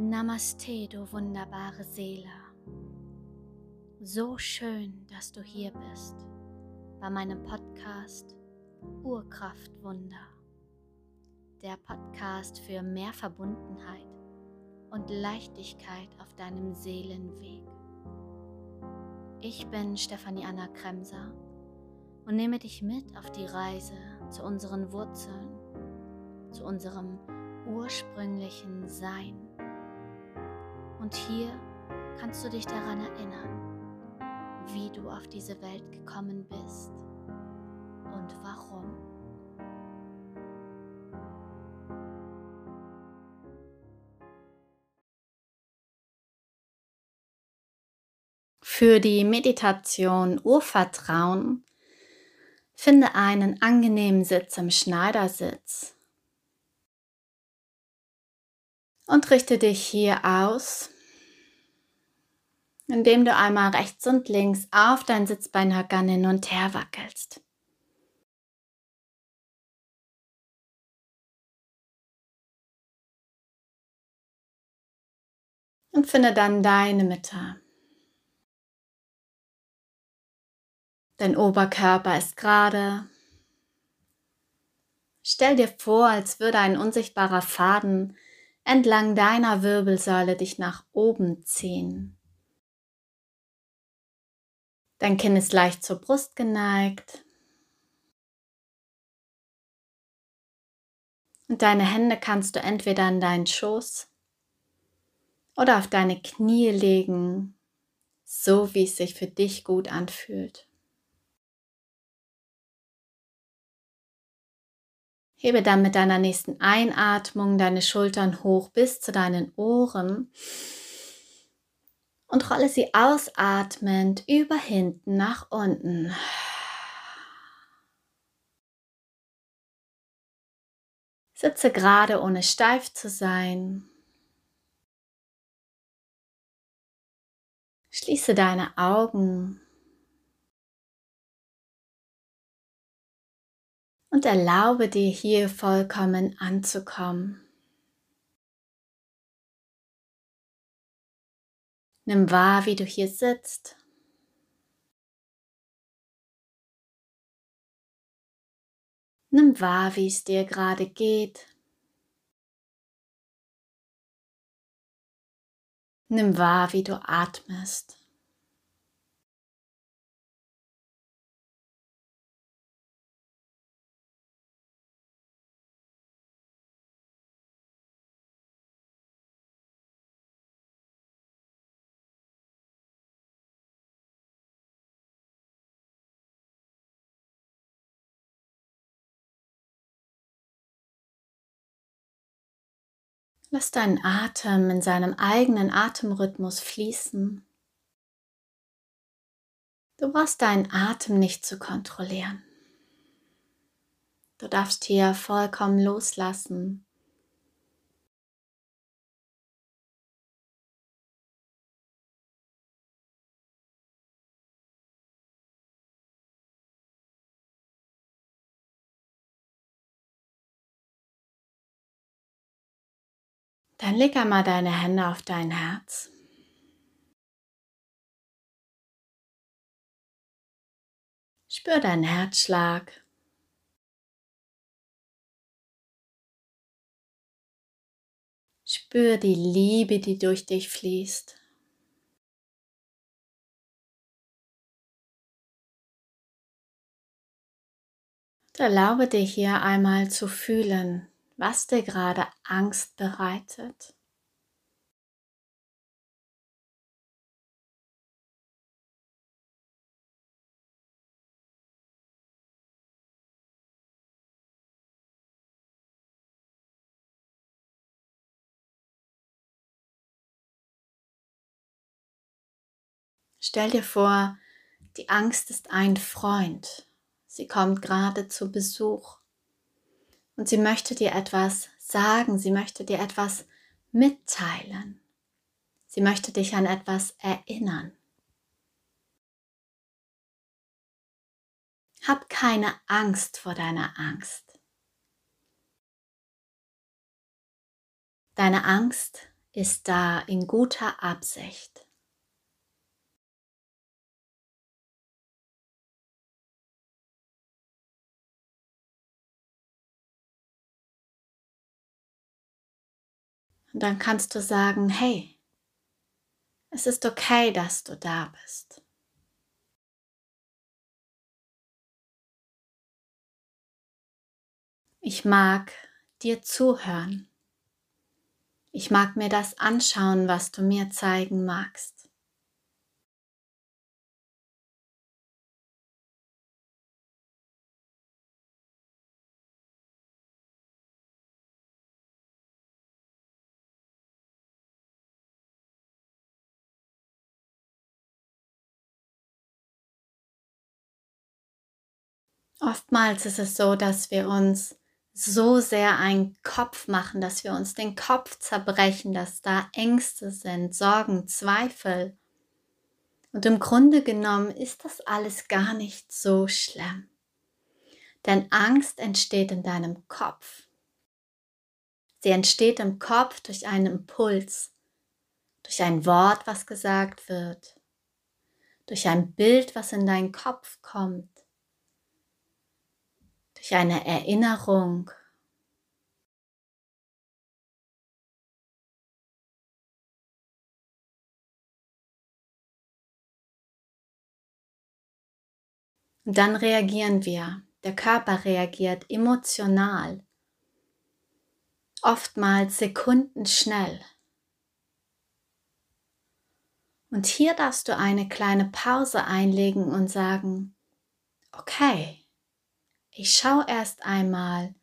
Namaste, du wunderbare Seele. So schön, dass du hier bist bei meinem Podcast Urkraftwunder. Der Podcast für mehr Verbundenheit und Leichtigkeit auf deinem Seelenweg. Ich bin Stefanie Anna Kremser und nehme dich mit auf die Reise zu unseren Wurzeln, zu unserem ursprünglichen Sein. Und hier kannst du dich daran erinnern, wie du auf diese Welt gekommen bist und warum. Für die Meditation Urvertrauen finde einen angenehmen Sitz im Schneidersitz und richte dich hier aus, indem du einmal rechts und links auf dein Sitzbeinhöckern hin und her wackelst. Und finde dann deine Mitte. Dein Oberkörper ist gerade. Stell dir vor, als würde ein unsichtbarer Faden entlang deiner Wirbelsäule dich nach oben ziehen. Dein Kinn ist leicht zur Brust geneigt. Und deine Hände kannst du entweder an deinen Schoß oder auf deine Knie legen, so wie es sich für dich gut anfühlt. Hebe dann mit deiner nächsten Einatmung deine Schultern hoch bis zu deinen Ohren und rolle sie ausatmend über hinten nach unten. Sitze gerade, ohne steif zu sein. Schließe deine Augen und erlaube dir hier vollkommen anzukommen. Nimm wahr, wie du hier sitzt. Nimm wahr, wie es dir gerade geht. Nimm wahr, wie du atmest. Lass deinen Atem in seinem eigenen Atemrhythmus fließen. Du brauchst deinen Atem nicht zu kontrollieren. Du darfst hier vollkommen loslassen. Dann leg einmal deine Hände auf dein Herz. Spür deinen Herzschlag. Spür die Liebe, die durch dich fließt. Und erlaube dir hier einmal zu fühlen, was dir gerade Angst bereitet. Stell dir vor, die Angst ist ein Freund. Sie kommt gerade zu Besuch und sie möchte dir etwas sagen, sie möchte dir etwas mitteilen. Sie möchte dich an etwas erinnern. Hab keine Angst vor deiner Angst. Deine Angst ist da in guter Absicht. Und dann kannst du sagen, hey, es ist okay, dass du da bist. Ich mag dir zuhören. Ich mag mir das anschauen, was du mir zeigen magst. Oftmals ist es so, dass wir uns so sehr einen Kopf machen, dass wir uns den Kopf zerbrechen, dass da Ängste sind, Sorgen, Zweifel. Und im Grunde genommen ist das alles gar nicht so schlimm. Denn Angst entsteht in deinem Kopf. Sie entsteht im Kopf durch einen Impuls, durch ein Wort, was gesagt wird, durch ein Bild, was in deinen Kopf kommt durch eine Erinnerung. Und dann reagieren wir. Der Körper reagiert emotional, oftmals sekundenschnell. Und hier darfst du eine kleine Pause einlegen und sagen, okay, ich schaue erst einmal,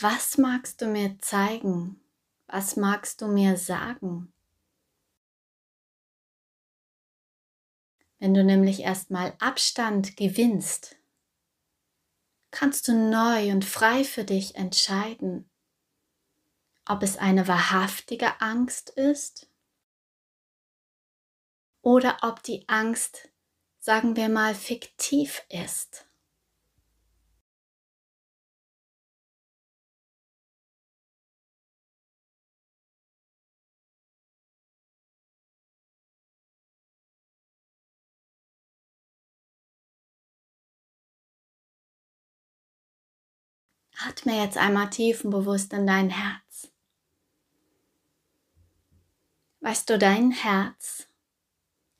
was magst du mir zeigen? Was magst du mir sagen? Wenn du nämlich erstmal Abstand gewinnst, kannst du neu und frei für dich entscheiden, ob es eine wahrhaftige Angst ist oder ob die Angst, sagen wir mal, fiktiv ist. Atme jetzt einmal tiefenbewusst in dein Herz. Weißt du, dein Herz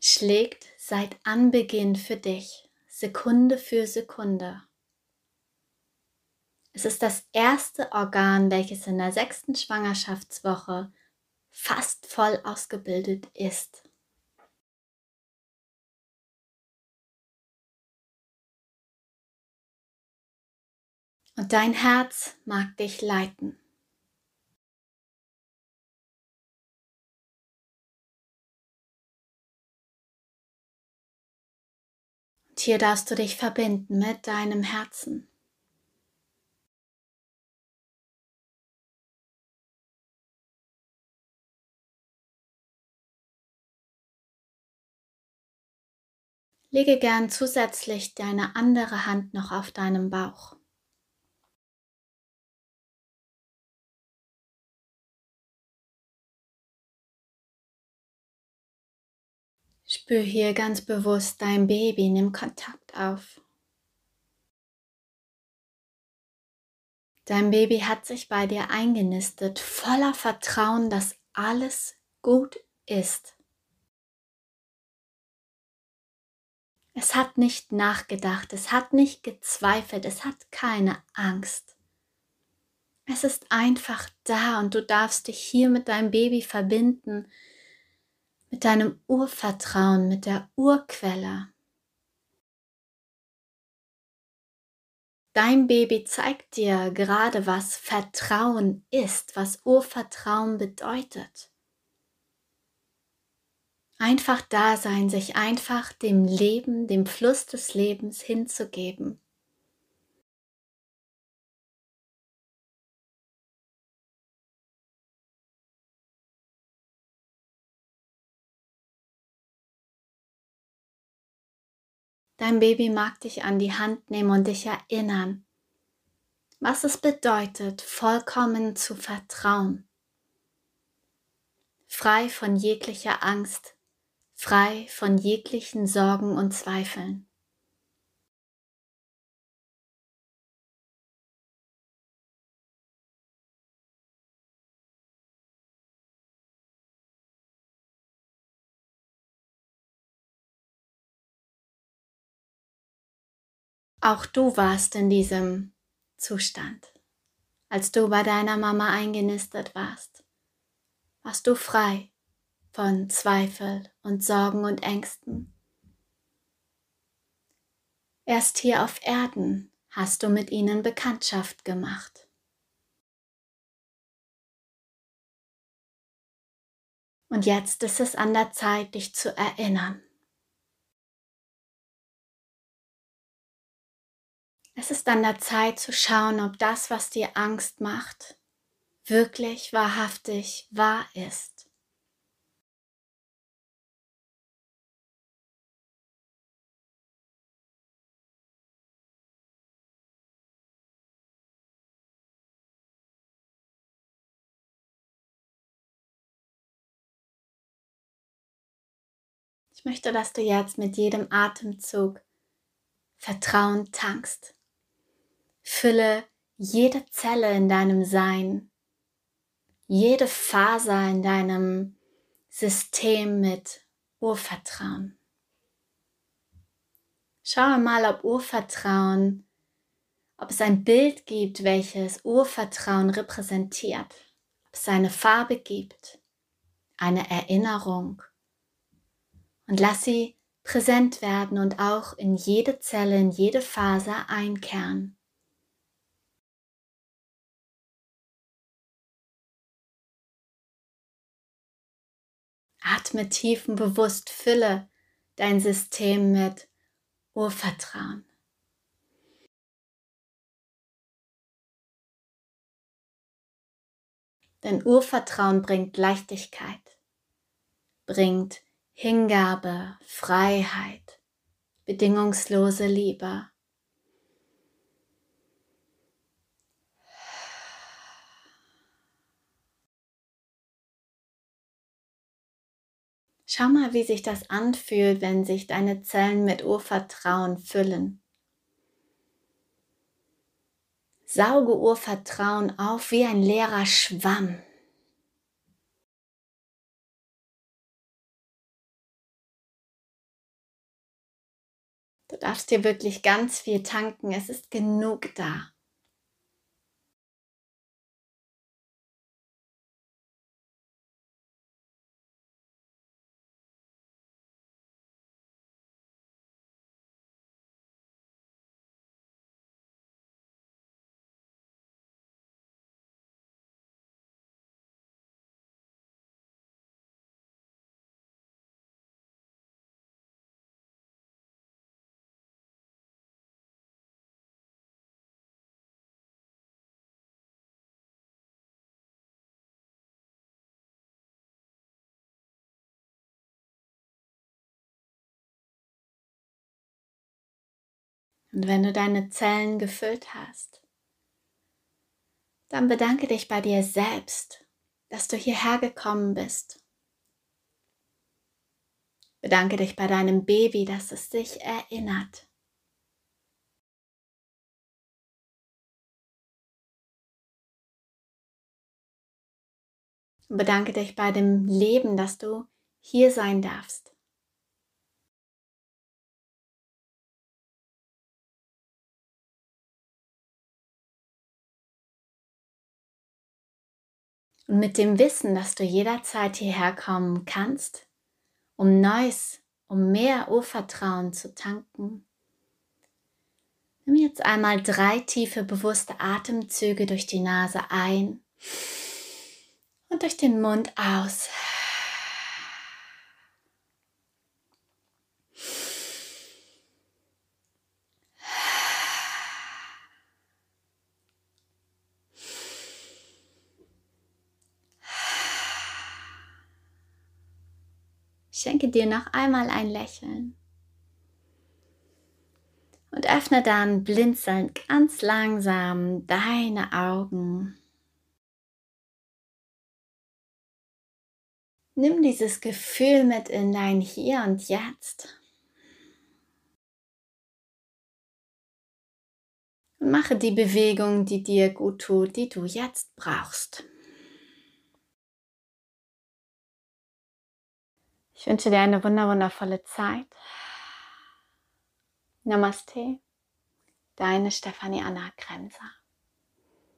schlägt seit Anbeginn für dich, Sekunde für Sekunde. Es ist das erste Organ, welches in der sechsten Schwangerschaftswoche fast voll ausgebildet ist. Und dein Herz mag dich leiten. Und hier darfst du dich verbinden mit deinem Herzen. Lege gern zusätzlich deine andere Hand noch auf deinem Bauch. Spür hier ganz bewusst dein Baby, nimm Kontakt auf. Dein Baby hat sich bei dir eingenistet, voller Vertrauen, dass alles gut ist. Es hat nicht nachgedacht, es hat nicht gezweifelt, es hat keine Angst. Es ist einfach da und du darfst dich hier mit deinem Baby verbinden, mit deinem Urvertrauen, mit der Urquelle. Dein Baby zeigt dir gerade, was Vertrauen ist, was Urvertrauen bedeutet. Einfach da sein, sich einfach dem Leben, dem Fluss des Lebens hinzugeben. Dein Baby mag dich an die Hand nehmen und dich erinnern, was es bedeutet, vollkommen zu vertrauen. frei von jeglicher Angst, frei von jeglichen Sorgen und Zweifeln. Auch du warst in diesem Zustand, als du bei deiner Mama eingenistet warst. Warst du frei von Zweifel und Sorgen und Ängsten. Erst hier auf Erden hast du mit ihnen Bekanntschaft gemacht. Und jetzt ist es an der Zeit, dich zu erinnern. Es ist an der Zeit zu schauen, ob das, was dir Angst macht, wirklich wahrhaftig wahr ist. Ich möchte, dass du jetzt mit jedem Atemzug Vertrauen tankst. Fülle jede Zelle in deinem Sein, jede Faser in deinem System mit Urvertrauen. Schau mal, ob Urvertrauen, ob es ein Bild gibt, welches Urvertrauen repräsentiert, ob es eine Farbe gibt, eine Erinnerung. Und lass sie präsent werden und auch in jede Zelle, in jede Faser einkehren. Atme tief und bewusst, fülle dein System mit Urvertrauen. Denn Urvertrauen bringt Leichtigkeit, bringt Hingabe, Freiheit, bedingungslose Liebe. Schau mal, wie sich das anfühlt, wenn sich deine Zellen mit Urvertrauen füllen. Sauge Urvertrauen auf wie ein leerer Schwamm. Du darfst dir wirklich ganz viel tanken. Es ist genug da. Und wenn du deine Zellen gefüllt hast, dann bedanke dich bei dir selbst, dass du hierher gekommen bist. Bedanke dich bei deinem Baby, dass es sich erinnert. Und bedanke dich bei dem Leben, dass du hier sein darfst. Und mit dem Wissen, dass du jederzeit hierher kommen kannst, um Neues, um mehr Urvertrauen zu tanken, nimm jetzt einmal drei tiefe bewusste Atemzüge durch die Nase ein und durch den Mund aus. Dir noch einmal ein Lächeln. Und öffne dann blinzelnd ganz langsam deine Augen. Nimm dieses Gefühl mit in dein Hier und Jetzt. Und mache die Bewegung, die dir gut tut, die du jetzt brauchst. Ich wünsche dir eine wunderwundervolle Zeit. Namaste, deine Stefanie Anna Grenzer.